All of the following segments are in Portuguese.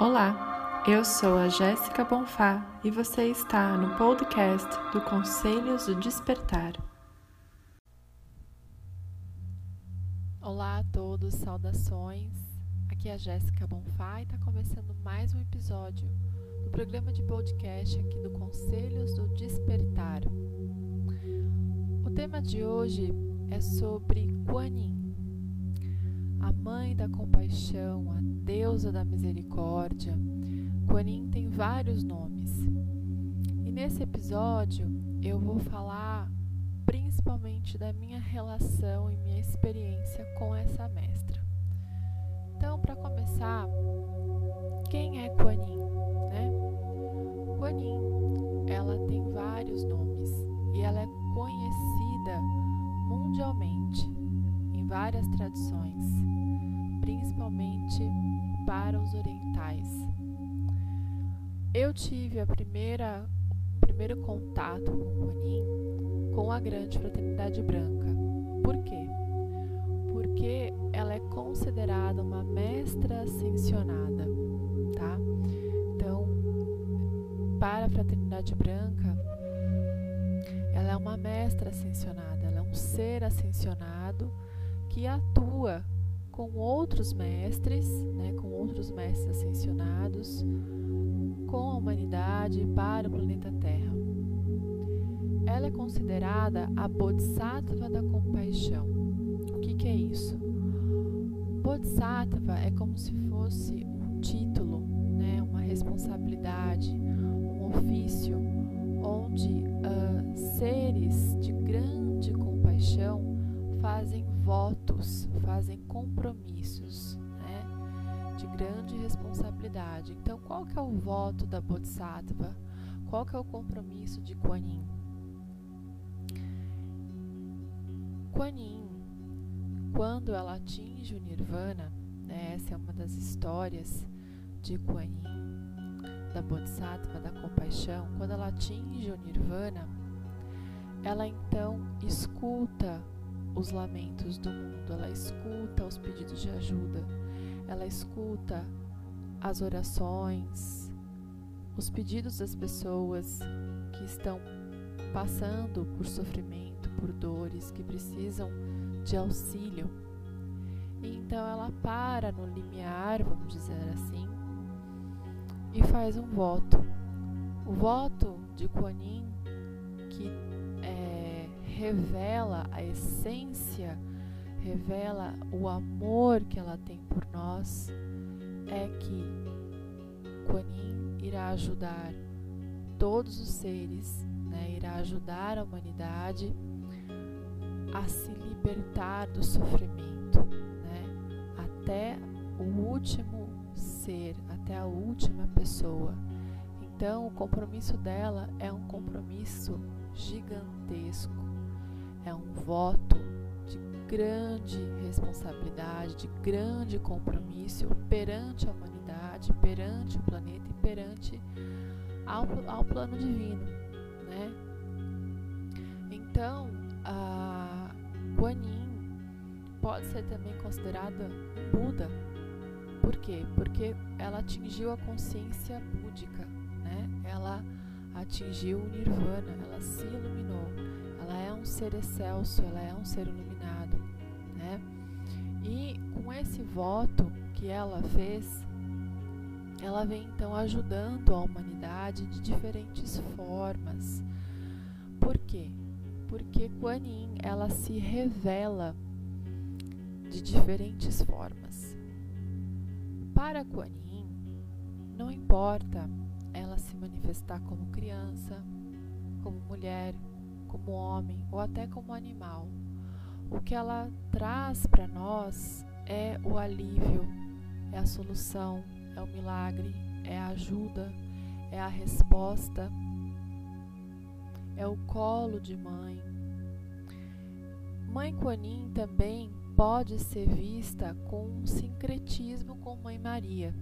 Olá, eu sou a Jéssica Bonfá e você está no podcast do Conselhos do Despertar. Olá a todos, saudações. Aqui é a Jéssica Bonfá e está começando mais um episódio do programa de podcast aqui do Conselhos do Despertar. O tema de hoje é sobre Kuan Yin a mãe da compaixão, a deusa da misericórdia. Kuan Yin tem vários nomes. E nesse episódio eu vou falar principalmente da minha relação e minha experiência com essa mestra. Então, para começar, quem é Kuan Yin? Né? Kuan Yin, ela tem vários nomes e ela é conhecida mundialmente em várias tradições principalmente para os orientais. Eu tive a primeira primeiro contato com Kuan com a Grande Fraternidade Branca. Por quê? Porque ela é considerada uma mestra ascensionada, tá? Então, para a Fraternidade Branca, ela é uma mestra ascensionada, ela é um ser ascensionado que atua com outros mestres, né, com outros mestres ascensionados, com a humanidade para o planeta Terra. Ela é considerada a Bodhisattva da compaixão. O que, que é isso? Bodhisattva é como se fosse um título, né, uma responsabilidade, um ofício, onde uh, seres de grande compaixão fazem votos, fazem compromissos, né, de grande responsabilidade. Então, qual que é o voto da Bodhisattva? Qual que é o compromisso de Kuan Yin? Kuan Yin, quando ela atinge o Nirvana, né, essa é uma das histórias de Kuan Yin, da Bodhisattva da compaixão, quando ela atinge o Nirvana, ela então escuta os lamentos do mundo, ela escuta os pedidos de ajuda, ela escuta as orações, os pedidos das pessoas que estão passando por sofrimento, por dores, que precisam de auxílio. Então ela para no limiar, vamos dizer assim, e faz um voto. O voto de Kuan Yin, que revela a essência, revela o amor que ela tem por nós, é que Kuan Yin irá ajudar todos os seres, né, irá ajudar a humanidade a se libertar do sofrimento, né, até o último ser, até a última pessoa. Então, o compromisso dela é um compromisso gigantesco é um voto de grande responsabilidade, de grande compromisso perante a humanidade, perante o planeta e perante ao, ao plano divino, né? Então, a Kuan Yin pode ser também considerada Buda. Por quê? Porque ela atingiu a consciência búdica, né? Ela atingiu o nirvana, ela se iluminou ela é um ser excelso, ela é um ser iluminado, né? E com esse voto que ela fez, ela vem então ajudando a humanidade de diferentes formas. Por quê? Porque Kuan Yin, ela se revela de diferentes formas. Para Kuan Yin, não importa ela se manifestar como criança, como mulher, como homem ou até como animal. O que ela traz para nós é o alívio, é a solução, é o milagre, é a ajuda, é a resposta, é o colo de mãe. Mãe Kuan Yin também pode ser vista com um sincretismo com Mãe Maria.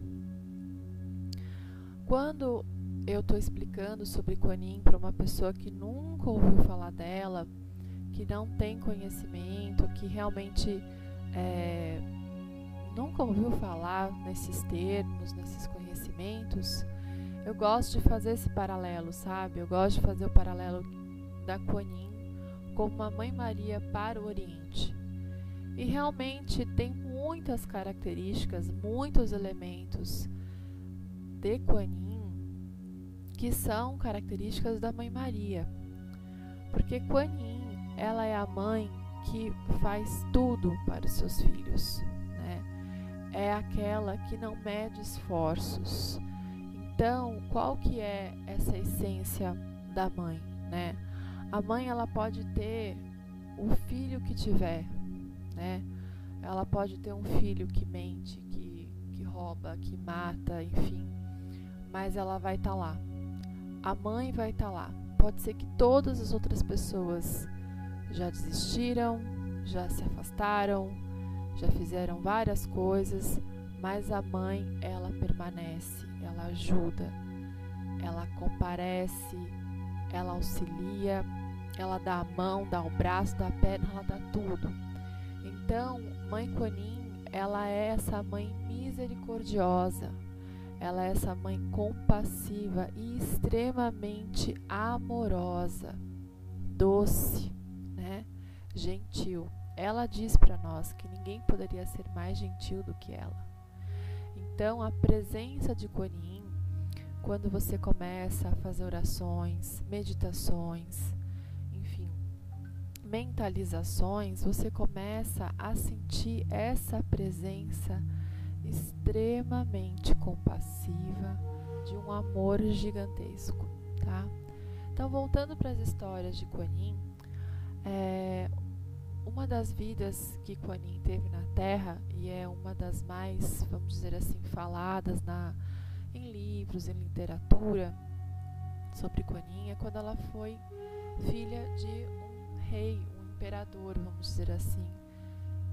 Quando eu estou explicando sobre Kuan Yin para uma pessoa que nunca ouviu falar dela, que não tem conhecimento, que realmente é, nunca ouviu falar nesses termos, nesses conhecimentos, eu gosto de fazer esse paralelo, sabe? Eu gosto de fazer o paralelo da Kuan Yin como uma Mãe Maria para o Oriente. E realmente tem muitas características, muitos elementos de Kuan Yin que são características da Mãe Maria. Porque Kuan Yin, ela é a mãe que faz tudo para os seus filhos, né? É aquela que não mede esforços. Então, qual que é essa essência da mãe, né? A mãe ela pode ter o filho que tiver, né? Ela pode ter um filho que mente, que, que rouba, que mata, enfim. Mas ela vai estar tá lá. A mãe vai estar tá lá. Pode ser que todas as outras pessoas já desistiram, já se afastaram, já fizeram várias coisas, mas a mãe, ela permanece, ela ajuda, ela comparece, ela auxilia, ela dá a mão, dá o braço, dá a perna, ela dá tudo. Então, mãe Conin, ela é essa mãe misericordiosa, ela é essa mãe compassiva e extremamente amorosa, doce, né? Gentil. Ela diz para nós que ninguém poderia ser mais gentil do que ela. Então, a presença de Kuan Yin, quando você começa a fazer orações, meditações, enfim, mentalizações, você começa a sentir essa presença extremamente compassiva, de um amor gigantesco, tá? Então, voltando para as histórias de Kuan Yin, é, uma das vidas que Kuan Yin teve na Terra e é uma das mais, vamos dizer assim, faladas na, em livros, em literatura sobre Kuan Yin é quando ela foi filha de um rei, um imperador, vamos dizer assim,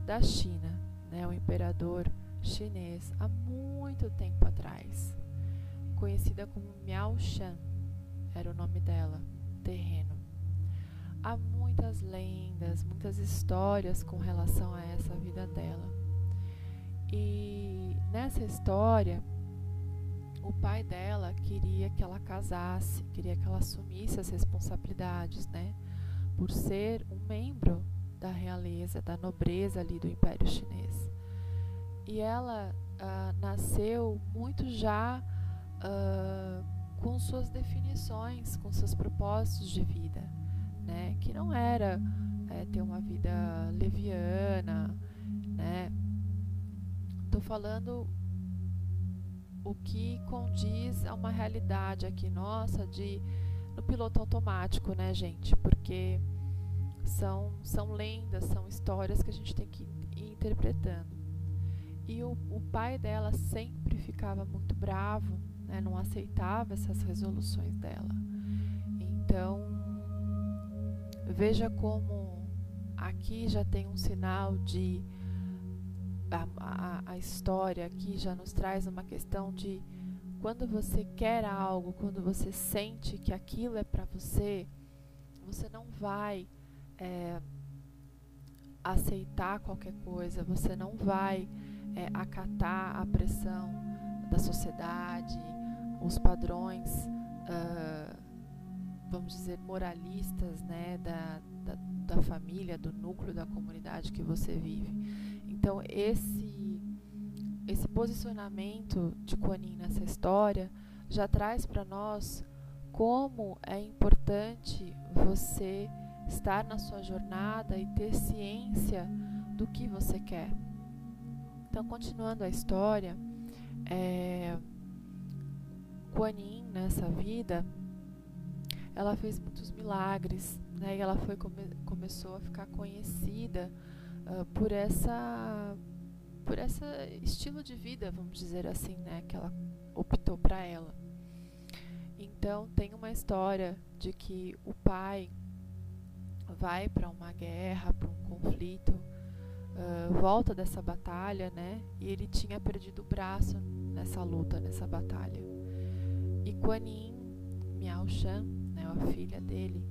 da China, né, o imperador chinês há muito tempo atrás, conhecida como Miao Shan, era o nome dela, terreno. Há muitas lendas, muitas histórias com relação a essa vida dela. E nessa história, o pai dela queria que ela casasse, queria que ela assumisse as responsabilidades, né? Por ser um membro da realeza, da nobreza ali do Império Chinês. E ela uh, nasceu muito já uh, com suas definições, com seus propósitos de vida, né? Que não era é, ter uma vida leviana, né? Tô falando o que condiz a uma realidade aqui nossa de no piloto automático, né, gente? Porque são são lendas, são histórias que a gente tem que ir interpretando. E o, o pai dela sempre ficava muito bravo, né, não aceitava essas resoluções dela. Então, veja como aqui já tem um sinal de. A, a, a história aqui já nos traz uma questão de quando você quer algo, quando você sente que aquilo é para você, você não vai é, aceitar qualquer coisa, você não vai é, acatar a pressão da sociedade, os padrões, uh, vamos dizer, moralistas né, da, da, da família, do núcleo da comunidade que você vive. Então, esse, esse posicionamento de Kuan nessa história já traz para nós como é importante você estar na sua jornada e ter ciência do que você quer. Então, continuando a história, é, Kuan Yin, nessa vida, ela fez muitos milagres, né? E ela foi come, começou a ficar conhecida uh, por essa por esse estilo de vida, vamos dizer assim, né? Que ela optou para ela. Então tem uma história de que o pai vai para uma guerra, para um conflito volta dessa batalha, né? E ele tinha perdido o braço nessa luta, nessa batalha. E Kuan Yin, Miao Shan, né, a filha dele,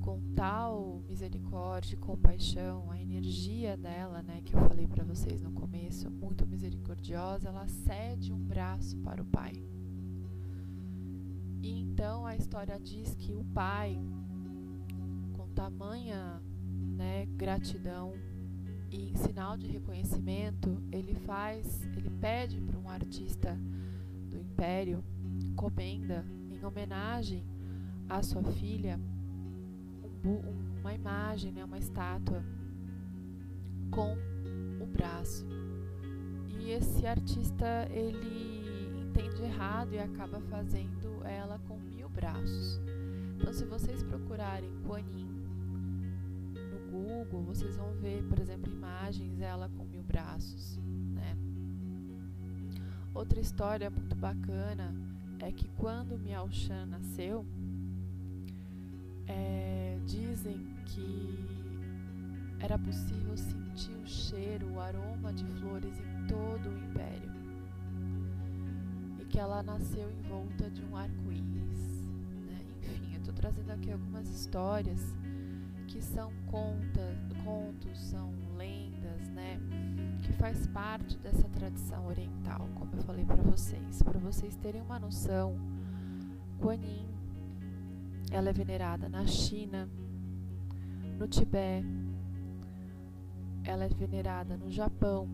com tal misericórdia compaixão, a energia dela, né, que eu falei para vocês no começo, muito misericordiosa, ela cede um braço para o pai. E então a história diz que o pai, com tamanha né, gratidão e em sinal de reconhecimento, ele faz, ele pede para um artista do império, comenda em homenagem à sua filha uma imagem, né, uma estátua com o braço. E esse artista ele entende errado e acaba fazendo ela com mil braços. Então, se vocês procurarem Kuan Yin Google, vocês vão ver, por exemplo, imagens dela com mil braços, né? Outra história muito bacana é que quando Miao Shan nasceu, é, dizem que era possível sentir o cheiro, o aroma de flores em todo o império. E que ela nasceu em volta de um arco-íris. Né? Enfim, eu estou trazendo aqui algumas histórias que são contos, são lendas, né? Que faz parte dessa tradição oriental, como eu falei para vocês. Para vocês terem uma noção, Guan Yin ela é venerada na China, no Tibete, ela é venerada no Japão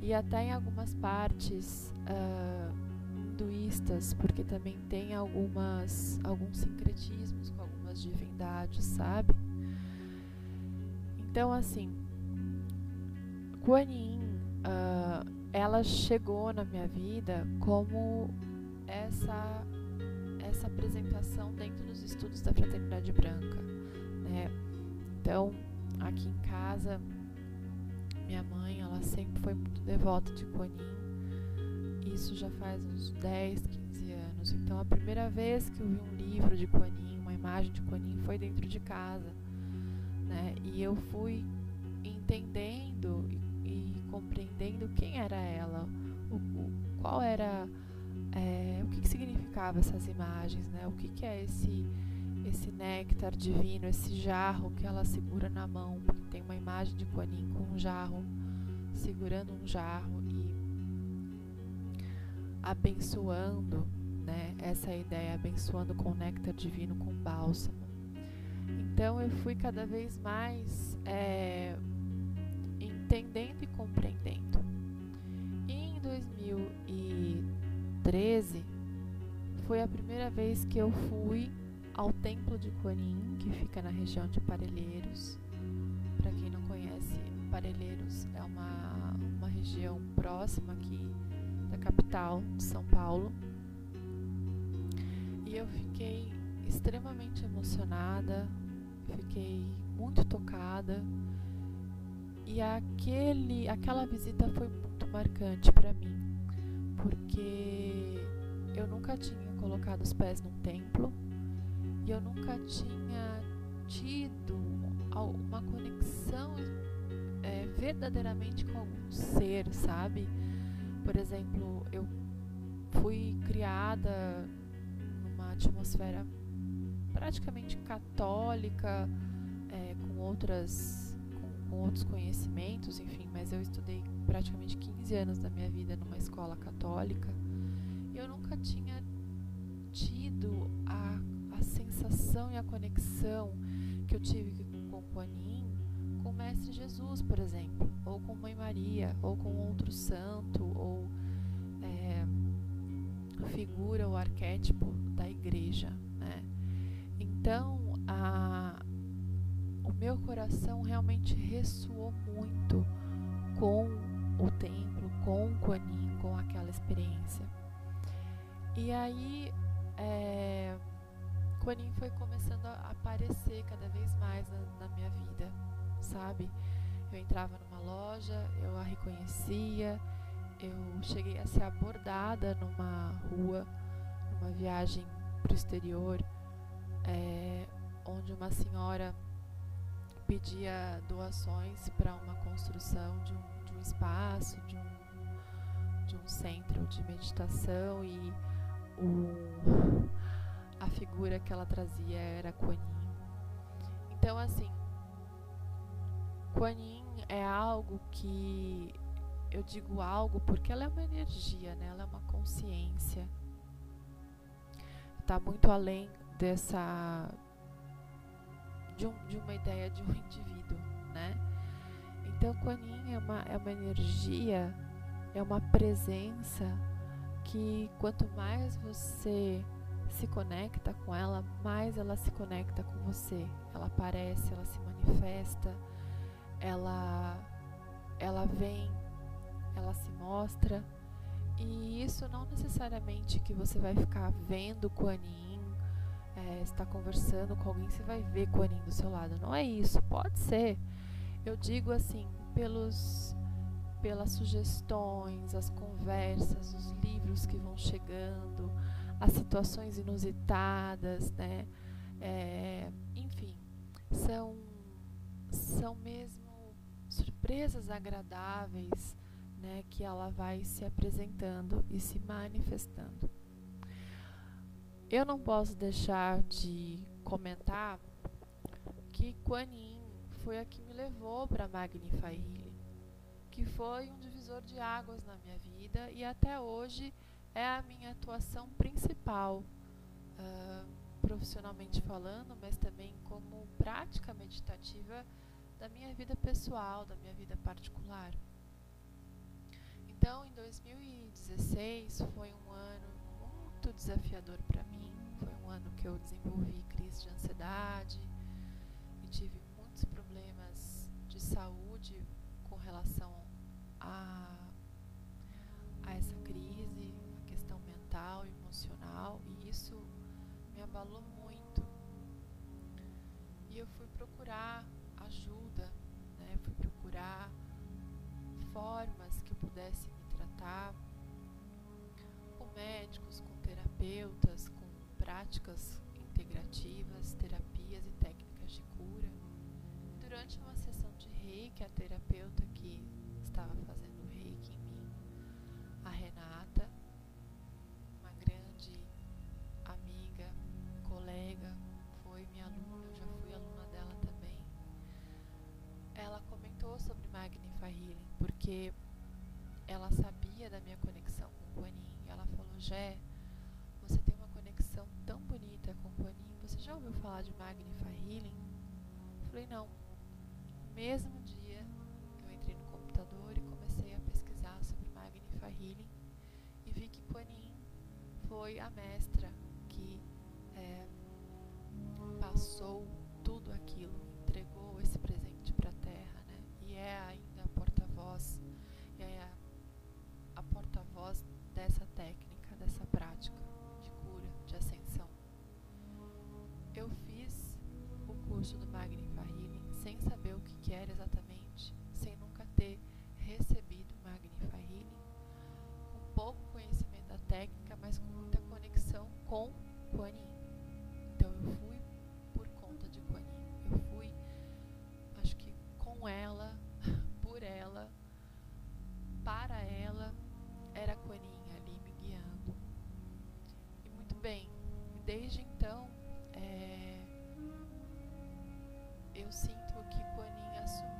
e até em algumas partes uh, hinduístas, porque também tem algumas alguns sincretismos divindades, sabe? Então, assim, Kuan Yin, uh, ela chegou na minha vida como essa essa apresentação dentro dos estudos da Fraternidade Branca. Né? Então, aqui em casa, minha mãe, ela sempre foi muito devota de Kuan Yin. Isso já faz uns 10, 15 anos. Então, a primeira vez que eu vi um livro de uma imagem de Yin, foi dentro de casa. Né? E eu fui entendendo e, e compreendendo quem era ela, o, o, qual era é, o que, que significava essas imagens, né? O que, que é esse esse néctar divino, esse jarro que ela segura na mão, porque tem uma imagem de Yin com um jarro, segurando um jarro e abençoando, né? Essa ideia, abençoando com néctar divino, com bálsamo. Então eu fui cada vez mais é, entendendo e compreendendo. E em 2013 13 foi a primeira vez que eu fui ao templo de Corim, que fica na região de Parelheiros. Para quem não conhece, Parelheiros é uma, uma região próxima aqui da capital de São Paulo. E eu fiquei extremamente emocionada, fiquei muito tocada. E aquele, aquela visita foi muito marcante para mim porque eu nunca tinha colocado os pés num templo e eu nunca tinha tido uma conexão é, verdadeiramente com algum ser, sabe? Por exemplo, eu fui criada numa atmosfera praticamente católica, é, com outras com, com outros conhecimentos, enfim, mas eu estudei praticamente 15 anos da minha vida numa escola católica e eu nunca tinha tido a, a sensação e a conexão que eu tive com o Anin, com o Mestre Jesus, por exemplo, ou com Mãe Maria, ou com outro santo, ou é, figura ou arquétipo da igreja. Né? Então, a, o meu coração realmente ressoou muito com o templo com o Yin, com aquela experiência. E aí, é, foi começando a aparecer cada vez mais na, na minha vida, sabe? Eu entrava numa loja, eu a reconhecia, eu cheguei a ser abordada numa rua, numa viagem para o exterior, é, onde uma senhora pedia doações para uma construção de um um espaço, de um, de um centro de meditação e o, a figura que ela trazia era Kuan Yin. Então, assim, Kuan Yin é algo que eu digo algo porque ela é uma energia, né? Ela é uma consciência. Está muito além dessa de, um, de, uma ideia de um indivíduo, né? Então, Kuan Yin é uma, é uma energia, é uma presença que quanto mais você se conecta com ela, mais ela se conecta com você. Ela aparece, ela se manifesta, ela ela vem, ela se mostra. E isso não necessariamente que você vai ficar vendo Kuan Yin, é, está conversando com alguém, você vai ver Kuan Yin do seu lado. Não é isso, pode ser. Eu digo assim, pelos pelas sugestões, as conversas, os livros que vão chegando, as situações inusitadas, né? É, enfim, são, são mesmo surpresas agradáveis né, que ela vai se apresentando e se manifestando. Eu não posso deixar de comentar que Kuan Yin foi a que me levou para Magnify Healing que foi um divisor de águas na minha vida e até hoje é a minha atuação principal, uh, profissionalmente falando, mas também como prática meditativa da minha vida pessoal, da minha vida particular. Então, em 2016 foi um ano muito desafiador para mim. Foi um ano que eu desenvolvi crise de ansiedade e tive muitos problemas de saúde com relação a, a essa crise, a questão mental, emocional, e isso me abalou muito. E eu fui procurar ajuda, né? fui procurar formas que pudessem me tratar, com médicos, com terapeutas, com práticas integrativas, terapias e técnicas de cura. Durante uma sessão de reiki, a terapeuta que estava fazendo reiki em mim, a Renata, uma grande amiga, colega, foi minha aluna, eu já fui aluna dela também. Ela comentou sobre Magnify Healing porque Você tem uma conexão tão bonita com o Guanin. Você já ouviu falar de Magnify Healing? Eu falei: Não. Mesmo dia computador e comecei a pesquisar sobre Magnify Healing e vi que Kuan Yin foi a mestra desde então, é, eu sinto que Kuan Yin assumiu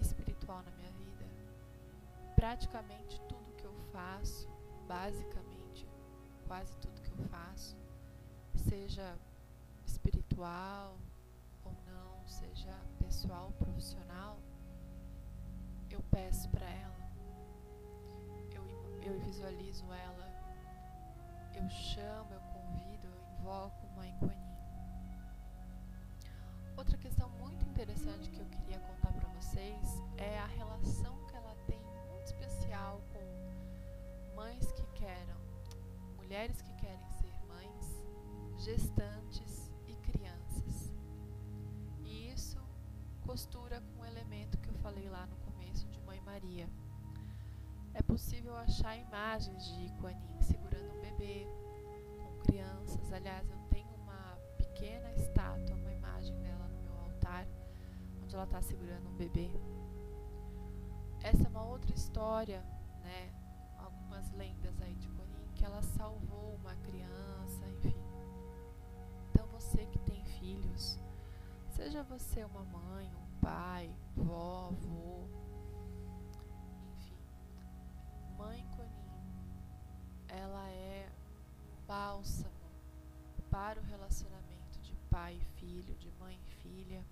espiritual na minha vida. Praticamente tudo que eu faço, basicamente quase tudo que eu faço, seja espiritual ou não, seja pessoal profissional, eu peço para ela. Visualizo ela, eu chamo, eu convido, eu invoco Mãe Kuan Yin. Outra questão muito interessante que eu queria contar para vocês é a relação que ela tem muito especial com mães que querem, mulheres que querem ser mães, gestantes e crianças. E isso costura com o elemento que eu falei lá no começo de Mãe Maria possível achar imagens de Kuan Yin segurando um bebê, com crianças. Aliás, eu tenho uma pequena estátua, uma imagem dela no meu altar, onde ela está segurando um bebê. Essa é uma outra história, né? Algumas lendas aí de Kuan Yin, que ela salvou uma criança, enfim. Então você que tem filhos, seja você uma mãe, um pai, vó, avô, ela é bálsamo para o relacionamento de pai e filho, de mãe e filha,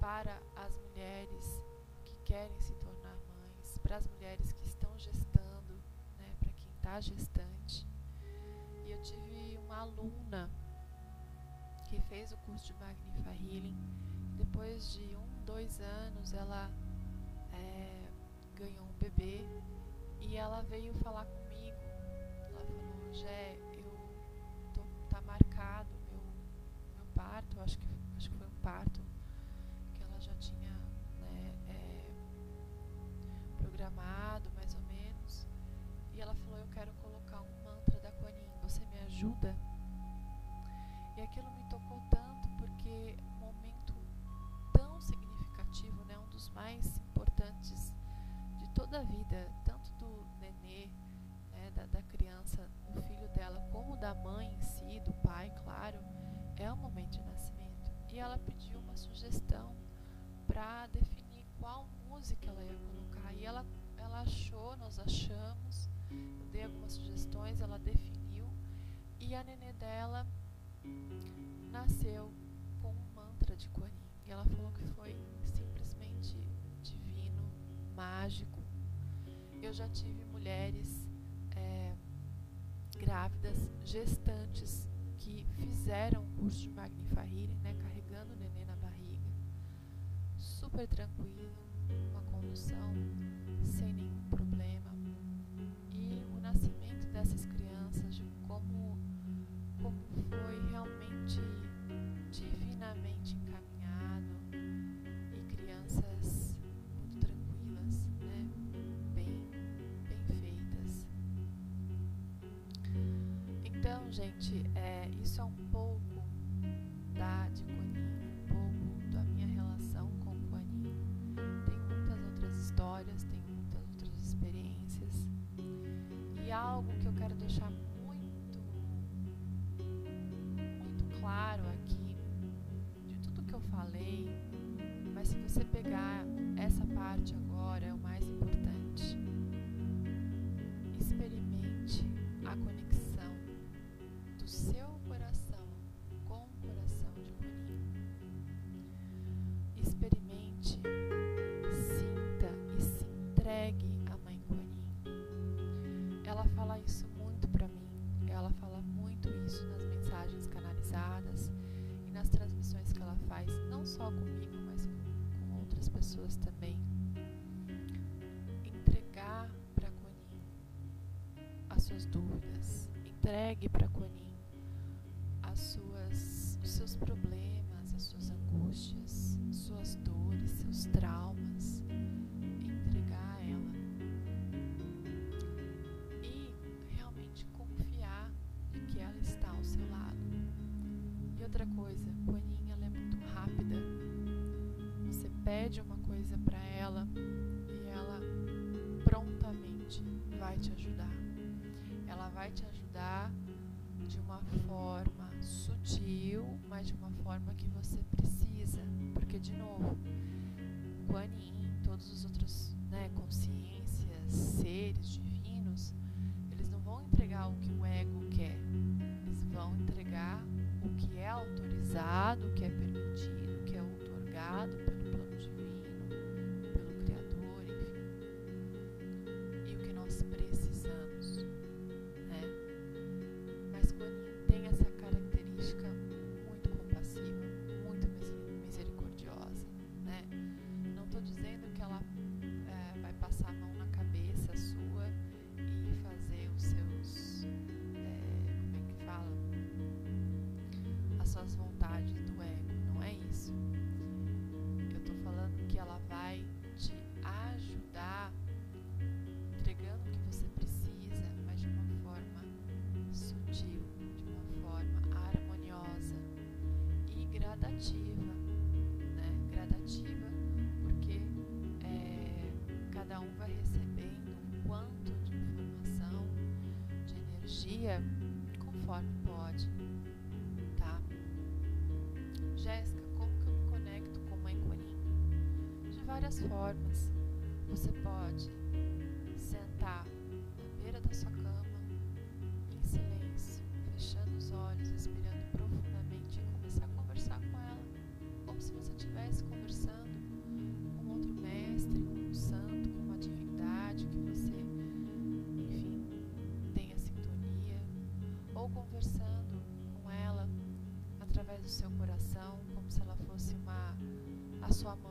para as mulheres que querem se tornar mães, para as mulheres que estão gestando, né, para quem está gestante. E eu tive uma aluna que fez o curso de Magnifa Healing. Depois de um, dois anos, ela é, ganhou um bebê e ela veio falar comigo. Falou, Gé, eu tô, tá marcado meu, meu parto, acho que, acho que foi um parto que ela já tinha né, é, programado mais ou menos. E ela falou, eu quero colocar um mantra da Kuan Yin, você me ajuda? E aquilo me tocou tanto porque um momento tão significativo, né, um dos mais importantes de toda a vida, da mãe em si, do pai, claro, é o momento de nascimento. E ela pediu uma sugestão para definir qual música ela ia colocar. E ela, ela achou, nós achamos, eu dei algumas sugestões, ela definiu. E a nenê dela nasceu com um mantra de Kuan. E ela falou que foi simplesmente divino, mágico. Eu já tive mulheres é, grávidas, gestantes, que fizeram o curso de Magnifa Healing, né, carregando o neném na barriga, super tranquilo, uma condução sem nenhum problema. E o nascimento dessas crianças, de como como foi realmente histórias, tem muitas outras experiências e algo que eu quero deixar claro aqui de tudo que eu falei, mas se você pegar essa parte agora, é o mais importante. Experimente a conexão coisa para ela e ela prontamente vai te ajudar. Ela vai te ajudar de uma forma sutil, mas de uma forma que você precisa, porque de novo, Kuan Yin, todos os outros, né, consciências, seres divinos, eles não vão entregar o que o ego quer. Eles vão entregar o que é autorizado, suas vontades do ego, não é isso. Eu estou falando que ela vai te ajudar, entregando o que você precisa, mas de uma forma sutil, de uma forma harmoniosa e gradativa, né? Gradativa, porque é, cada um vai recebendo um quanto de informação, de energia, conforme pode, várias formas. Você pode sentar na beira da sua cama, em silêncio, fechando os olhos, respirando profundamente e começar a conversar com ela, como se você estivesse conversando com outro mestre, com um santo, com uma divindade que você, enfim, tenha sintonia, ou conversando com ela através do seu coração, como se ela fosse uma a sua mãe.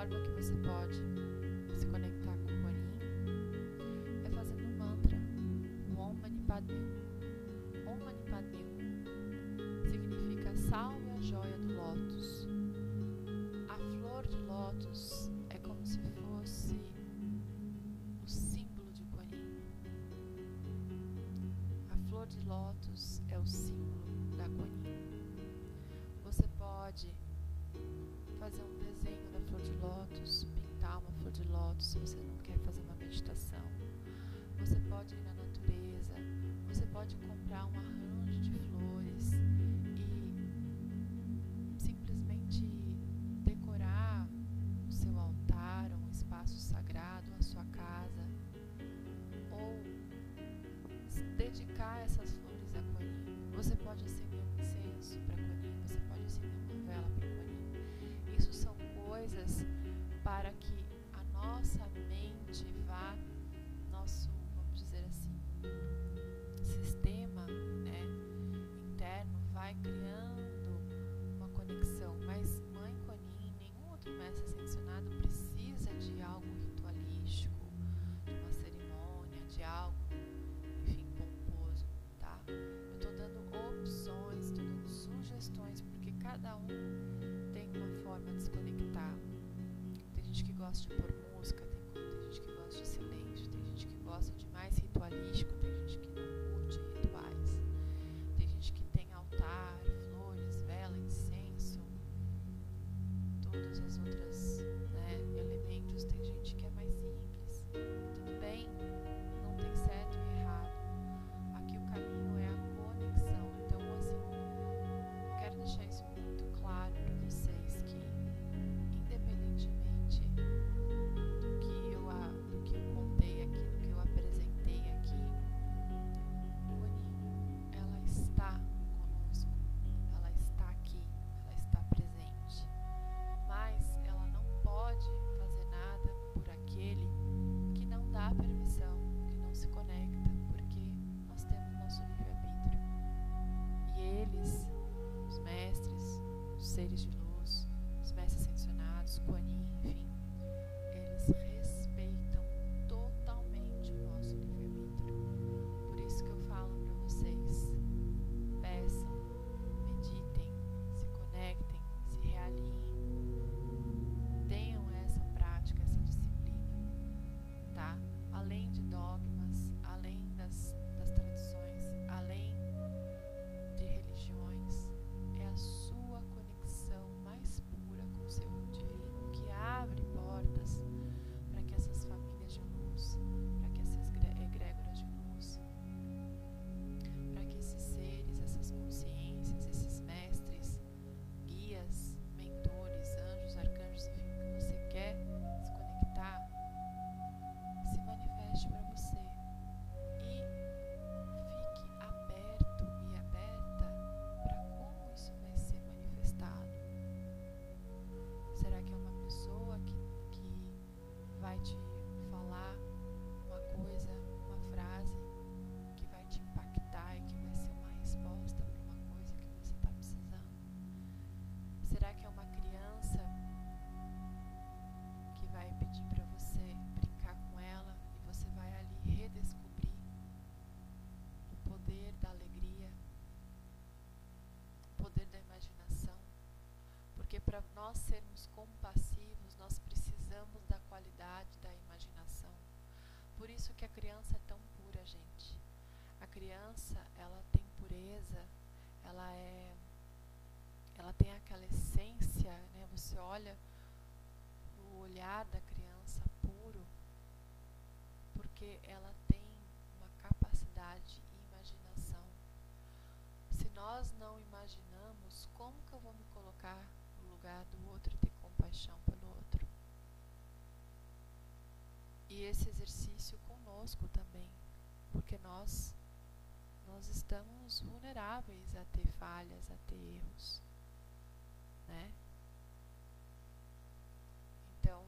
forma que você pode se conectar com o Corim é fazendo um mantra, o Om Mani Padme because of posture para nós sermos compassivos, nós precisamos da qualidade da imaginação. Por isso que a criança é tão pura, gente. A criança, ela tem pureza, ela é ela tem aquela essência, né? Você olha o olhar da criança puro, porque ela tem uma capacidade e imaginação. Se nós não ter compaixão pelo outro? E esse exercício conosco também, porque nós nós estamos vulneráveis a ter falhas, a ter erros né? Então,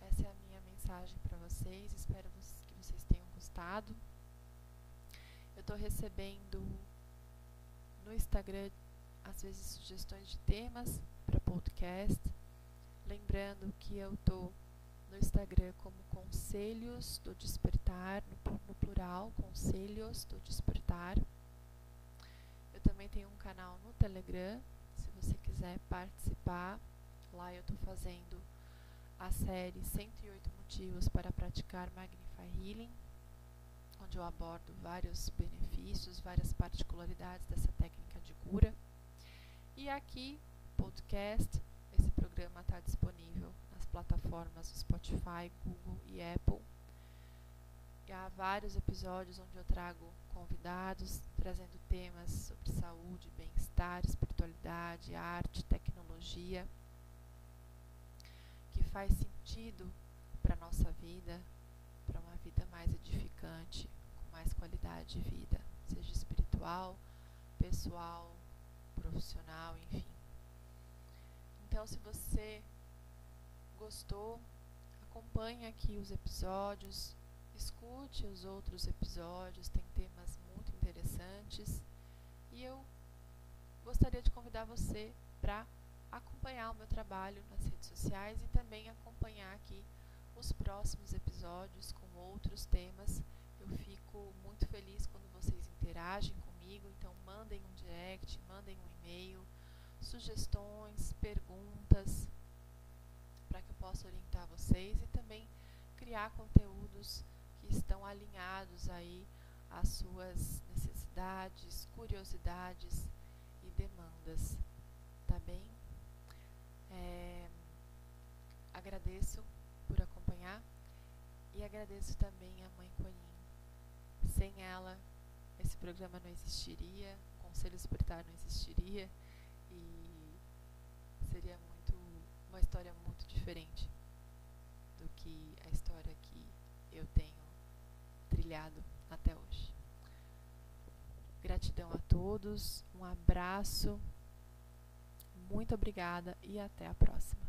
essa é a minha mensagem para vocês. Espero que vocês tenham gostado. Eu estou recebendo no Instagram, às vezes, sugestões de temas podcast. Lembrando que eu estou no Instagram como Conselhos do Despertar, no, no plural, Conselhos do Despertar. Eu também tenho um canal no Telegram, você quiser participar, lá eu estou fazendo a série 108 motivos para praticar Magnify Healing, onde eu abordo vários benefícios, várias particularidades dessa técnica de cura. E aqui, podcast, esse programa está disponível nas plataformas Spotify, Google e Apple. E há vários episódios onde eu trago convidados trazendo temas sobre saúde, bem-estar, espiritualidade, arte, tecnologia, que faz sentido para a nossa vida, para uma vida mais edificante, com mais qualidade de vida, seja espiritual, pessoal, profissional, enfim. Então, se você gostou, acompanhe aqui os episódios, escute os outros episódios, tem temas muito interessantes e eu gostaria de convidar você para acompanhar o meu trabalho nas redes sociais e também acompanhar aqui os próximos episódios com outros temas. Eu fico muito feliz quando vocês interagem comigo, então mandem um direct, mandem um e-mail, sugestões, perguntas, para que eu possa orientar vocês e também criar conteúdos que estão alinhados aí às suas necessidades, curiosidades e demandas, tá bem? É, agradeço por acompanhar e agradeço também a mãe Conin. Sem ela, esse programa não existiria, o Conselho Espiritar não existiria e seria muito uma história muito diferente do que a história que eu tenho trilhado até hoje. Gratidão a todos, um abraço, muito obrigada e até a próxima.